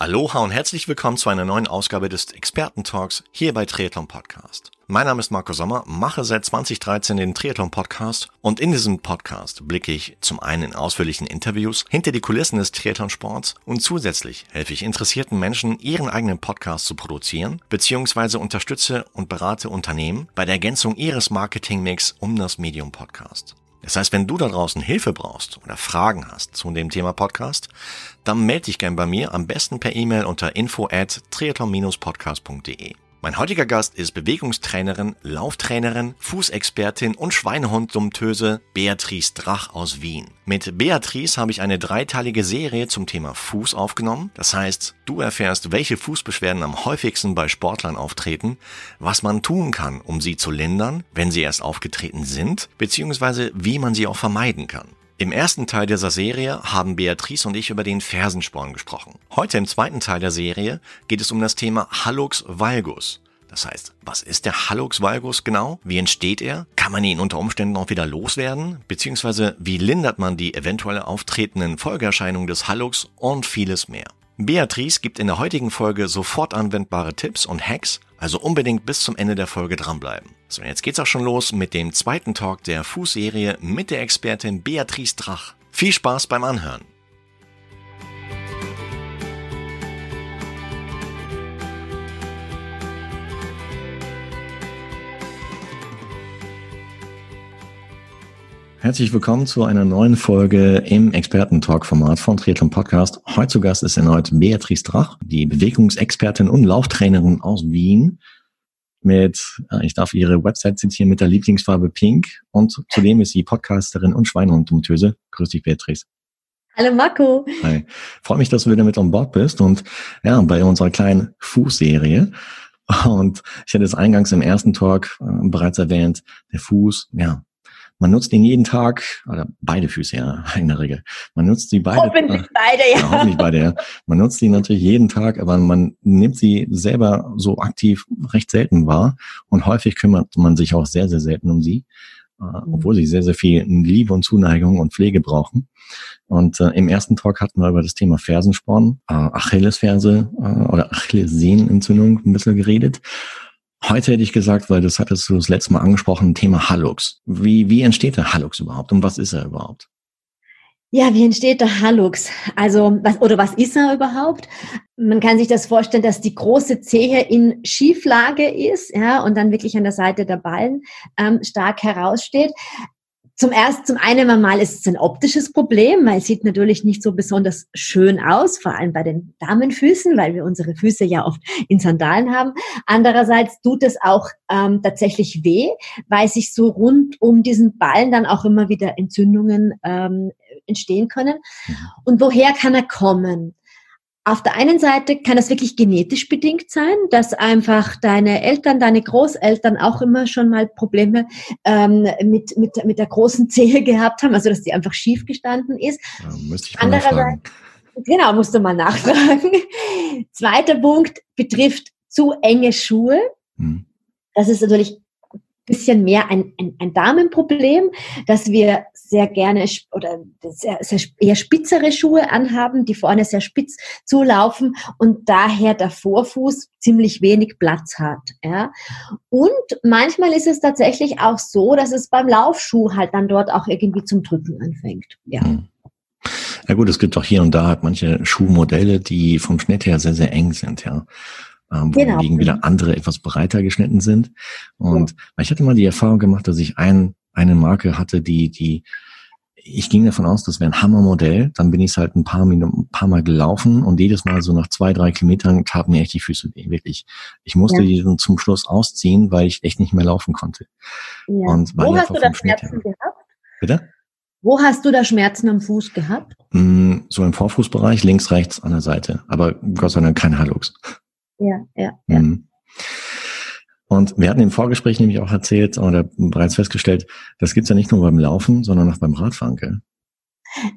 Aloha und herzlich willkommen zu einer neuen Ausgabe des Experten-Talks hier bei Triathlon Podcast. Mein Name ist Marco Sommer, mache seit 2013 den Triathlon Podcast und in diesem Podcast blicke ich zum einen in ausführlichen Interviews hinter die Kulissen des Triathlon-Sports und zusätzlich helfe ich interessierten Menschen, ihren eigenen Podcast zu produzieren, beziehungsweise unterstütze und berate Unternehmen bei der Ergänzung ihres Marketingmix um das Medium Podcast. Das heißt, wenn du da draußen Hilfe brauchst oder Fragen hast zu dem Thema Podcast, dann melde dich gern bei mir, am besten per E-Mail unter info at triathlon-podcast.de. Mein heutiger Gast ist Bewegungstrainerin, Lauftrainerin, Fußexpertin und Schweinehund-Dummtöse Beatrice Drach aus Wien. Mit Beatrice habe ich eine dreiteilige Serie zum Thema Fuß aufgenommen. Das heißt, du erfährst, welche Fußbeschwerden am häufigsten bei Sportlern auftreten, was man tun kann, um sie zu lindern, wenn sie erst aufgetreten sind, beziehungsweise wie man sie auch vermeiden kann. Im ersten Teil dieser Serie haben Beatrice und ich über den Fersensporn gesprochen. Heute im zweiten Teil der Serie geht es um das Thema Hallux valgus. Das heißt, was ist der Hallux valgus genau? Wie entsteht er? Kann man ihn unter Umständen auch wieder loswerden? Beziehungsweise wie lindert man die eventuell auftretenden Folgeerscheinungen des Hallux und vieles mehr? Beatrice gibt in der heutigen Folge sofort anwendbare Tipps und Hacks, also unbedingt bis zum Ende der Folge dranbleiben. So, jetzt geht's auch schon los mit dem zweiten Talk der Fußserie mit der Expertin Beatrice Drach. Viel Spaß beim Anhören! Herzlich willkommen zu einer neuen Folge im Experten-Talk-Format von Triathlon Podcast. Heute zu Gast ist erneut Beatrice Drach, die Bewegungsexpertin und Lauftrainerin aus Wien. Mit, äh, ich darf ihre Website zitieren, mit der Lieblingsfarbe Pink. Und zudem ist sie Podcasterin und Schweinehund-Domptöse. Grüß dich, Beatrice. Hallo Marco. Hi. Freue mich, dass du wieder mit an Bord bist und ja, bei unserer kleinen Fußserie. Und ich hatte es eingangs im ersten Talk äh, bereits erwähnt, der Fuß, ja, man nutzt ihn jeden Tag, oder beide Füße ja in der Regel. Man nutzt sie beide. Hoffentlich beide, ja. ja. Hoffentlich beide, ja. Man nutzt sie natürlich jeden Tag, aber man nimmt sie selber so aktiv recht selten wahr. Und häufig kümmert man sich auch sehr, sehr selten um sie, äh, mhm. obwohl sie sehr, sehr viel Liebe und Zuneigung und Pflege brauchen. Und äh, im ersten Talk hatten wir über das Thema Fersensporn, äh, Achillesferse äh, oder Achillessehnenentzündung ein bisschen geredet. Heute hätte ich gesagt, weil das hattest du das letzte Mal angesprochen, Thema Hallux. Wie, wie entsteht der Hallux überhaupt und was ist er überhaupt? Ja, wie entsteht der Hallux? Also, was, oder was ist er überhaupt? Man kann sich das vorstellen, dass die große Zehe in Schieflage ist, ja, und dann wirklich an der Seite der Ballen ähm, stark heraussteht. Zum ersten, zum einen einmal ist es ein optisches Problem, weil es sieht natürlich nicht so besonders schön aus, vor allem bei den Damenfüßen, weil wir unsere Füße ja oft in Sandalen haben. Andererseits tut es auch ähm, tatsächlich weh, weil sich so rund um diesen Ballen dann auch immer wieder Entzündungen ähm, entstehen können. Mhm. Und woher kann er kommen? Auf der einen Seite kann das wirklich genetisch bedingt sein, dass einfach deine Eltern, deine Großeltern auch immer schon mal Probleme ähm, mit, mit, mit der großen Zehe gehabt haben, also dass die einfach schief gestanden ist. Ja, müsste ich mal Andererseits, genau, musst du mal nachfragen. Zweiter Punkt betrifft zu enge Schuhe. Hm. Das ist natürlich bisschen mehr ein, ein, ein Damenproblem, dass wir sehr gerne oder sehr, sehr eher spitzere Schuhe anhaben, die vorne sehr spitz zulaufen und daher der Vorfuß ziemlich wenig Platz hat. Ja. Und manchmal ist es tatsächlich auch so, dass es beim Laufschuh halt dann dort auch irgendwie zum Drücken anfängt. Ja. Hm. Ja gut, es gibt auch hier und da halt manche Schuhmodelle, die vom Schnitt her sehr, sehr eng sind, ja ähm, genau. wohingegen wieder andere etwas breiter geschnitten sind. Und ja. ich hatte mal die Erfahrung gemacht, dass ich ein, eine Marke hatte, die, die, ich ging davon aus, das wäre ein Hammermodell. Dann bin ich halt ein paar, Minuten, ein paar Mal gelaufen und jedes Mal so nach zwei, drei Kilometern taten mir echt die Füße weh, wirklich. Ich musste ja. die dann zum Schluss ausziehen, weil ich echt nicht mehr laufen konnte. Ja. Und Wo hast du da Schmerzen gehabt? Bitte? Wo hast du da Schmerzen am Fuß gehabt? Mm, so im Vorfußbereich, links, rechts an der Seite. Aber Gott sei Dank kein Hallux. Ja, ja, ja. Mhm. Und wir hatten im Vorgespräch nämlich auch erzählt oder bereits festgestellt, das gibt's ja nicht nur beim Laufen, sondern auch beim Radfahren, gell?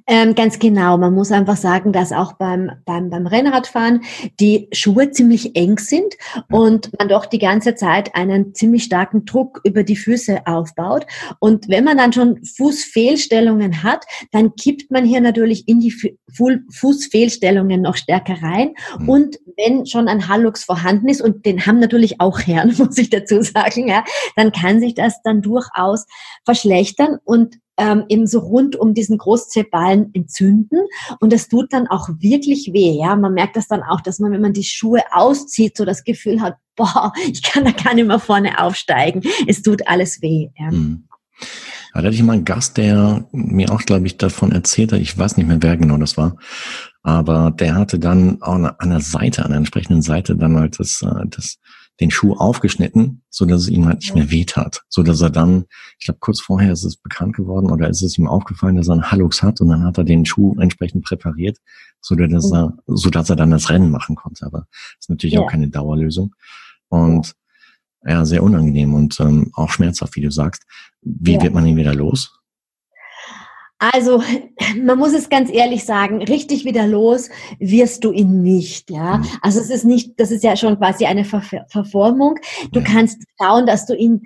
Ähm, ganz genau. Man muss einfach sagen, dass auch beim, beim, beim Rennradfahren die Schuhe ziemlich eng sind und man doch die ganze Zeit einen ziemlich starken Druck über die Füße aufbaut. Und wenn man dann schon Fußfehlstellungen hat, dann kippt man hier natürlich in die Fußfehlstellungen noch stärker rein. Mhm. Und wenn schon ein Hallux vorhanden ist, und den haben natürlich auch Herren, muss ich dazu sagen, ja, dann kann sich das dann durchaus verschlechtern und ähm, eben so rund um diesen Großzehballen entzünden und das tut dann auch wirklich weh. Ja, man merkt das dann auch, dass man, wenn man die Schuhe auszieht, so das Gefühl hat, boah, ich kann da gar nicht mehr vorne aufsteigen. Es tut alles weh. Ja. Mhm. da hatte ich mal einen Gast, der mir auch, glaube ich, davon erzählt hat, ich weiß nicht mehr, wer genau das war, aber der hatte dann auch an der Seite, an der entsprechenden Seite dann halt das, äh, das den Schuh aufgeschnitten, so dass es ihm halt nicht mehr weht so dass er dann, ich glaube kurz vorher ist es bekannt geworden oder ist es ihm aufgefallen, dass er einen Hallux hat und dann hat er den Schuh entsprechend präpariert, so dass mhm. er, so dass er dann das Rennen machen konnte. Aber das ist natürlich ja. auch keine Dauerlösung und ja, sehr unangenehm und ähm, auch schmerzhaft, wie du sagst. Wie ja. wird man ihn wieder los? Also, man muss es ganz ehrlich sagen, richtig wieder los wirst du ihn nicht, ja. Mhm. Also es ist nicht, das ist ja schon quasi eine Ver Verformung. Du ja. kannst schauen, dass du ihn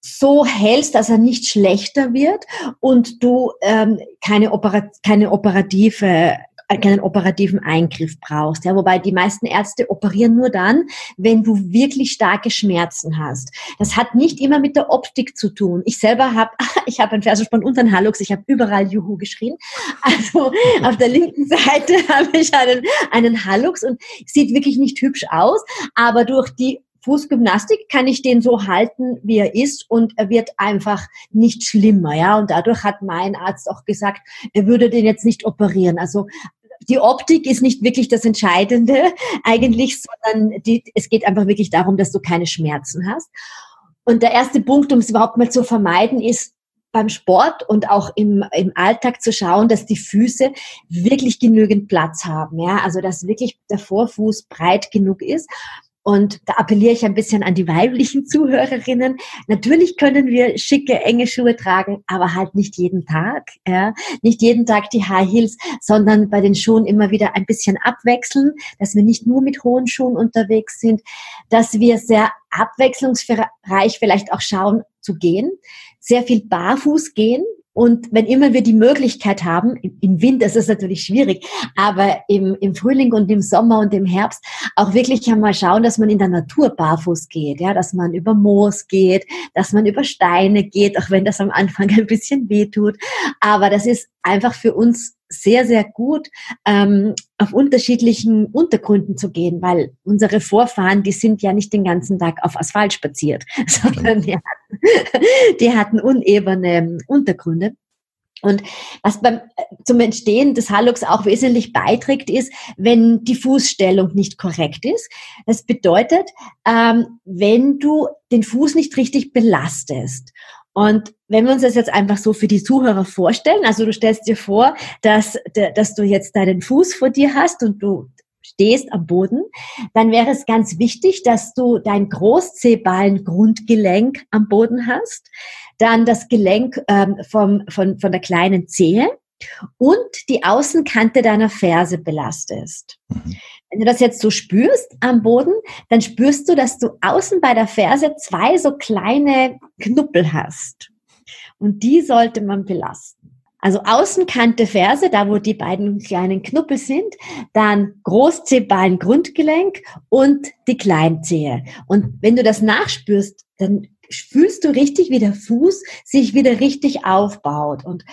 so hältst, dass er nicht schlechter wird und du ähm, keine, Operat keine operative keinen operativen Eingriff brauchst. Ja, wobei die meisten Ärzte operieren nur dann, wenn du wirklich starke Schmerzen hast. Das hat nicht immer mit der Optik zu tun. Ich selber habe, ich habe einen Fersensporn und einen Hallux, ich habe überall Juhu geschrien. Also auf der linken Seite habe ich einen, einen Hallux und sieht wirklich nicht hübsch aus, aber durch die Fußgymnastik kann ich den so halten, wie er ist und er wird einfach nicht schlimmer, ja. Und dadurch hat mein Arzt auch gesagt, er würde den jetzt nicht operieren. Also die Optik ist nicht wirklich das Entscheidende eigentlich, sondern die, es geht einfach wirklich darum, dass du keine Schmerzen hast. Und der erste Punkt, um es überhaupt mal zu vermeiden, ist beim Sport und auch im, im Alltag zu schauen, dass die Füße wirklich genügend Platz haben. Ja, also dass wirklich der Vorfuß breit genug ist. Und da appelliere ich ein bisschen an die weiblichen Zuhörerinnen. Natürlich können wir schicke, enge Schuhe tragen, aber halt nicht jeden Tag. Ja? Nicht jeden Tag die High Heels, sondern bei den Schuhen immer wieder ein bisschen abwechseln, dass wir nicht nur mit hohen Schuhen unterwegs sind, dass wir sehr abwechslungsreich vielleicht auch schauen zu gehen, sehr viel barfuß gehen, und wenn immer wir die Möglichkeit haben, im Winter ist es natürlich schwierig, aber im, im Frühling und im Sommer und im Herbst auch wirklich einmal schauen, dass man in der Natur barfuß geht, ja, dass man über Moos geht, dass man über Steine geht, auch wenn das am Anfang ein bisschen weh tut. Aber das ist einfach für uns sehr, sehr gut, ähm, auf unterschiedlichen Untergründen zu gehen, weil unsere Vorfahren, die sind ja nicht den ganzen Tag auf Asphalt spaziert, sondern die hatten, die hatten unebene Untergründe. Und was beim, zum Entstehen des Hallux auch wesentlich beiträgt, ist, wenn die Fußstellung nicht korrekt ist. Das bedeutet, ähm, wenn du den Fuß nicht richtig belastest. Und wenn wir uns das jetzt einfach so für die Zuhörer vorstellen, also du stellst dir vor, dass, dass du jetzt deinen Fuß vor dir hast und du stehst am Boden, dann wäre es ganz wichtig, dass du dein Großzehballen-Grundgelenk am Boden hast, dann das Gelenk ähm, vom, von, von der kleinen Zehe und die Außenkante deiner Ferse belastest. Mhm. Wenn du das jetzt so spürst am Boden, dann spürst du, dass du außen bei der Ferse zwei so kleine Knuppel hast. Und die sollte man belasten. Also Außenkante Ferse, da wo die beiden kleinen Knuppel sind, dann Großzehballen Grundgelenk und die Kleinzehe. Und wenn du das nachspürst, dann fühlst du richtig, wie der Fuß sich wieder richtig aufbaut. Und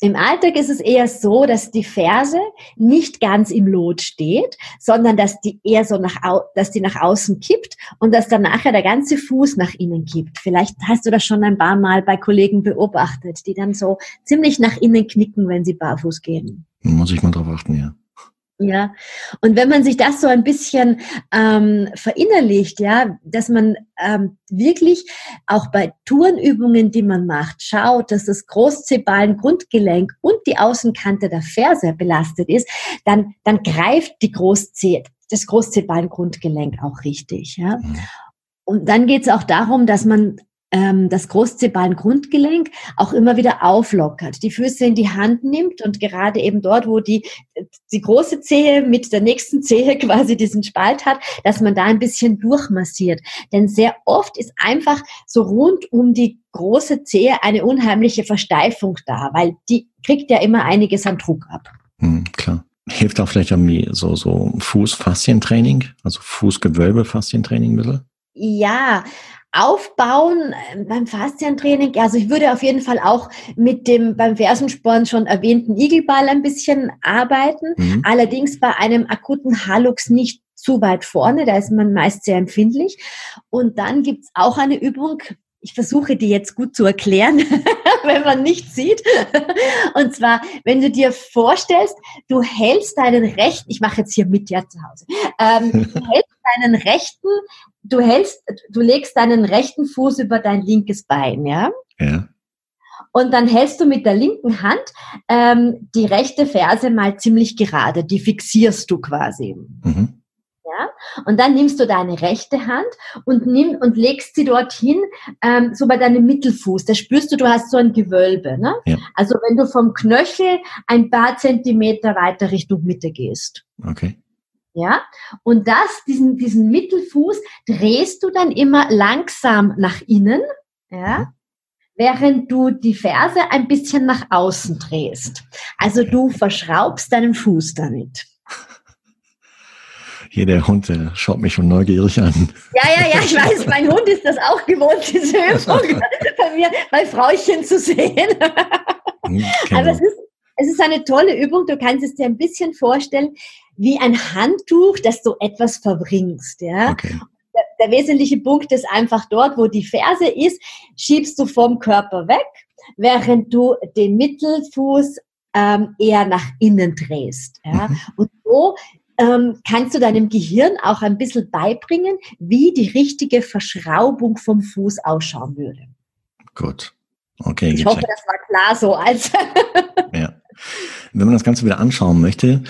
im Alltag ist es eher so, dass die Ferse nicht ganz im Lot steht, sondern dass die eher so nach, dass die nach außen kippt und dass dann nachher der ganze Fuß nach innen kippt. Vielleicht hast du das schon ein paar Mal bei Kollegen beobachtet, die dann so ziemlich nach innen knicken, wenn sie barfuß gehen. Muss ich mal drauf achten, ja. Ja, und wenn man sich das so ein bisschen ähm, verinnerlicht, ja, dass man ähm, wirklich auch bei Tourenübungen, die man macht, schaut, dass das Großzebalen Grundgelenk und die Außenkante der Ferse belastet ist, dann, dann greift die Großzeh, das Großzebalen Grundgelenk auch richtig. Ja. Mhm. Und dann geht es auch darum, dass man ähm, das Großzehballengrundgelenk auch immer wieder auflockert, die Füße in die Hand nimmt und gerade eben dort, wo die, die große Zehe mit der nächsten Zehe quasi diesen Spalt hat, dass man da ein bisschen durchmassiert. Denn sehr oft ist einfach so rund um die große Zehe eine unheimliche Versteifung da, weil die kriegt ja immer einiges an Druck ab. Hm, klar. Hilft auch vielleicht irgendwie so, so Fußfaszientraining, also Fußgewölbe-Faszientraining ein bisschen? Ja, aufbauen äh, beim Faszientraining. Also ich würde auf jeden Fall auch mit dem beim Fersensporn schon erwähnten Igelball ein bisschen arbeiten. Mhm. Allerdings bei einem akuten Halux nicht zu weit vorne, da ist man meist sehr empfindlich. Und dann gibt's auch eine Übung, ich versuche die jetzt gut zu erklären, wenn man nicht sieht. Und zwar, wenn du dir vorstellst, du hältst deinen rechten, ich mache jetzt hier mit ja zu Hause, ähm, du hältst deinen rechten, du hältst, du legst deinen rechten Fuß über dein linkes Bein, ja? Ja. Und dann hältst du mit der linken Hand ähm, die rechte Ferse mal ziemlich gerade, die fixierst du quasi. Mhm. Ja? Und dann nimmst du deine rechte Hand und nimm und legst sie dorthin, ähm, so bei deinem Mittelfuß. Da spürst du, du hast so ein Gewölbe. Ne? Ja. Also wenn du vom Knöchel ein paar Zentimeter weiter Richtung Mitte gehst. Okay. Ja, und das, diesen, diesen Mittelfuß drehst du dann immer langsam nach innen, ja, mhm. während du die Ferse ein bisschen nach außen drehst. Also du verschraubst deinen Fuß damit. Hier der Hund, der schaut mich schon neugierig an. Ja, ja, ja, ich weiß, mein Hund ist das auch gewohnt, diese Übung bei mir bei Frauchen zu sehen. Hm, Aber es ist, es ist eine tolle Übung. Du kannst es dir ein bisschen vorstellen wie ein Handtuch, das du etwas verbringst. Ja? Okay. Der, der wesentliche Punkt ist einfach dort, wo die Ferse ist, schiebst du vom Körper weg, während du den Mittelfuß ähm, eher nach innen drehst. Ja? Mhm. Und so ähm, kannst du deinem Gehirn auch ein bisschen beibringen, wie die richtige Verschraubung vom Fuß ausschauen würde. Gut. Okay. Ich hoffe, das war klar so. Als ja. Wenn man das Ganze wieder anschauen möchte,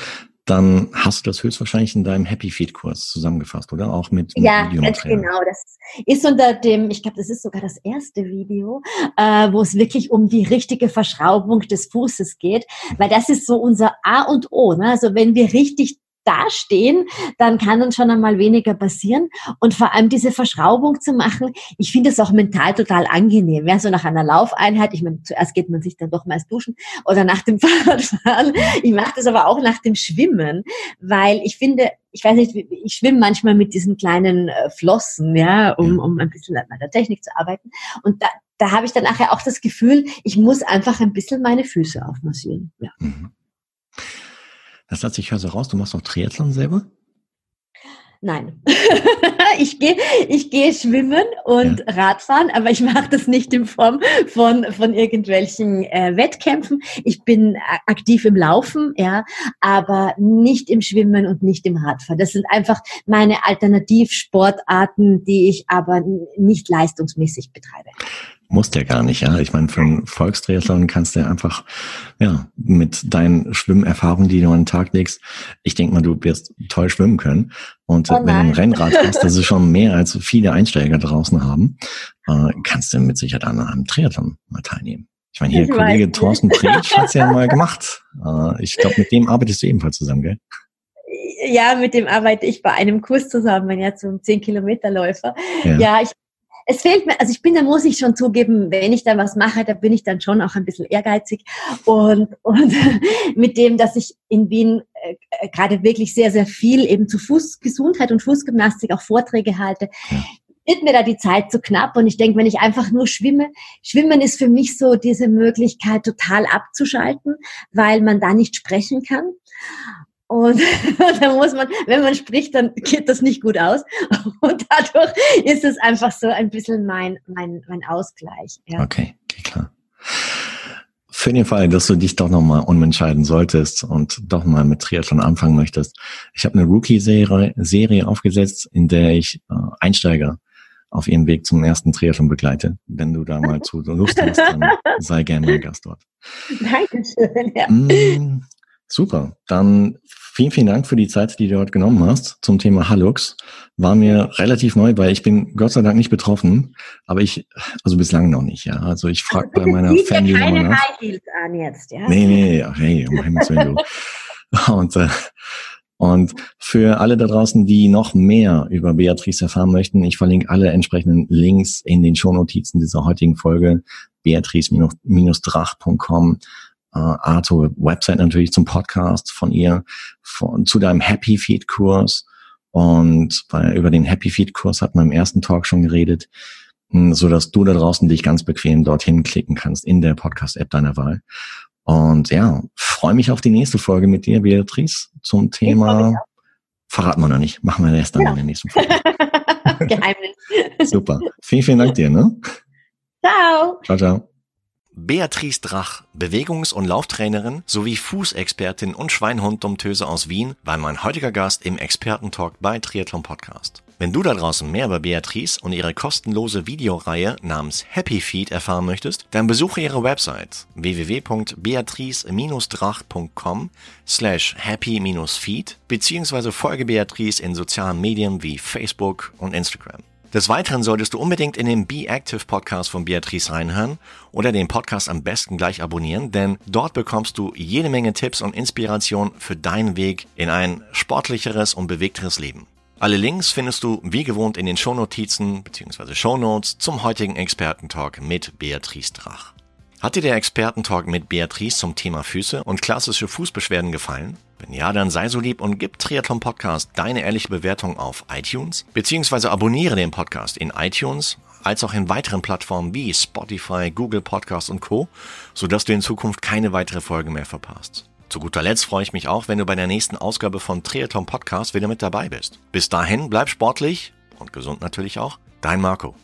dann hast du das höchstwahrscheinlich in deinem Happy Feed Kurs zusammengefasst, oder? Auch mit, mit Ja, ganz genau. Das ist unter dem, ich glaube, das ist sogar das erste Video, äh, wo es wirklich um die richtige Verschraubung des Fußes geht, weil das ist so unser A und O. Ne? Also wenn wir richtig dastehen, dann kann uns schon einmal weniger passieren. Und vor allem diese Verschraubung zu machen, ich finde es auch mental total angenehm. Ja, so nach einer Laufeinheit, ich meine, zuerst geht man sich dann doch meist duschen oder nach dem Fahrradfahren. Ich mache das aber auch nach dem Schwimmen, weil ich finde, ich weiß nicht, ich schwimme manchmal mit diesen kleinen äh, Flossen, ja, um, um ein bisschen an meiner Technik zu arbeiten. Und da, da habe ich dann nachher auch das Gefühl, ich muss einfach ein bisschen meine Füße aufmassieren. Ja. Mhm. Das heißt, ich höre so raus, du machst auch Triathlon selber? Nein. ich gehe ich gehe schwimmen und ja. Radfahren, aber ich mache das nicht in Form von, von irgendwelchen äh, Wettkämpfen. Ich bin aktiv im Laufen, ja, aber nicht im Schwimmen und nicht im Radfahren. Das sind einfach meine Alternativsportarten, die ich aber nicht leistungsmäßig betreibe. Muss der gar nicht, ja. Ich meine, für einen Volkstriathlon kannst du einfach, ja, mit deinen Schwimmerfahrungen, die du an den Tag legst, ich denke mal, du wirst toll schwimmen können. Und oh wenn du ein Rennrad hast, das ist schon mehr als viele Einsteiger draußen haben, äh, kannst du mit Sicherheit an einem Triathlon mal teilnehmen. Ich meine, hier ich Kollege. Thorsten Pretsch hat's ja mal gemacht. Äh, ich glaube, mit dem arbeitest du ebenfalls zusammen, gell? Ja, mit dem arbeite ich bei einem Kurs zusammen, ja, zum 10-Kilometer-Läufer. Ja. ja, ich es fehlt mir, also ich bin, da muss ich schon zugeben, wenn ich da was mache, da bin ich dann schon auch ein bisschen ehrgeizig. Und, und mit dem, dass ich in Wien äh, gerade wirklich sehr, sehr viel eben zu Fußgesundheit und Fußgymnastik auch Vorträge halte, wird mir da die Zeit zu knapp. Und ich denke, wenn ich einfach nur schwimme, schwimmen ist für mich so diese Möglichkeit total abzuschalten, weil man da nicht sprechen kann. Und da muss man, wenn man spricht, dann geht das nicht gut aus. Und dadurch ist es einfach so ein bisschen mein, mein, mein Ausgleich. Ja. Okay, okay, klar. Für den Fall, dass du dich doch nochmal umentscheiden solltest und doch mal mit Triathlon anfangen möchtest. Ich habe eine Rookie-Serie Serie aufgesetzt, in der ich äh, Einsteiger auf ihrem Weg zum ersten Triathlon begleite. Wenn du da mal zu Lust hast, dann sei gerne mein Gast dort. Dankeschön. Ja. Super. Dann vielen, vielen Dank für die Zeit, die du heute genommen hast zum Thema Hallux. War mir relativ neu, weil ich bin Gott sei Dank nicht betroffen, aber ich, also bislang noch nicht, ja. Also ich frage bei meiner Family ja keine High Heels an jetzt, ja? Nee, nee, hey, um Himmels Willen, du. Und, äh, und für alle da draußen, die noch mehr über Beatrice erfahren möchten, ich verlinke alle entsprechenden Links in den Shownotizen dieser heutigen Folge, beatrice-drach.com äh, Arto Website natürlich zum Podcast von ihr, von, zu deinem Happy Feed Kurs. Und bei, über den Happy Feed Kurs hat man im ersten Talk schon geredet, hm, so dass du da draußen dich ganz bequem dorthin klicken kannst in der Podcast App deiner Wahl. Und ja, freue mich auf die nächste Folge mit dir, Beatrice, zum Thema. Verraten wir noch nicht. Machen wir erst dann ja. in der nächsten Folge. Geheimnis. Super. Vielen, vielen Dank dir, ne? Ciao. Ciao, ciao. Beatrice Drach, Bewegungs- und Lauftrainerin sowie Fußexpertin und Schweinhunddomtöse aus Wien, war mein heutiger Gast im Expertentalk bei Triathlon Podcast. Wenn du da draußen mehr über Beatrice und ihre kostenlose Videoreihe namens Happy Feed erfahren möchtest, dann besuche ihre Website www.beatrice-drach.com slash happy-feed beziehungsweise folge Beatrice in sozialen Medien wie Facebook und Instagram. Des Weiteren solltest du unbedingt in den Be Active Podcast von Beatrice reinhören oder den Podcast am besten gleich abonnieren, denn dort bekommst du jede Menge Tipps und Inspiration für deinen Weg in ein sportlicheres und bewegteres Leben. Alle Links findest du wie gewohnt in den Shownotizen bzw. Shownotes zum heutigen Expertentalk mit Beatrice Drach. Hat dir der Expertentalk mit Beatrice zum Thema Füße und klassische Fußbeschwerden gefallen? Wenn ja, dann sei so lieb und gib Triathlon Podcast deine ehrliche Bewertung auf iTunes, beziehungsweise abonniere den Podcast in iTunes, als auch in weiteren Plattformen wie Spotify, Google Podcast und Co., sodass du in Zukunft keine weitere Folge mehr verpasst. Zu guter Letzt freue ich mich auch, wenn du bei der nächsten Ausgabe von Triathlon Podcast wieder mit dabei bist. Bis dahin, bleib sportlich und gesund natürlich auch. Dein Marco.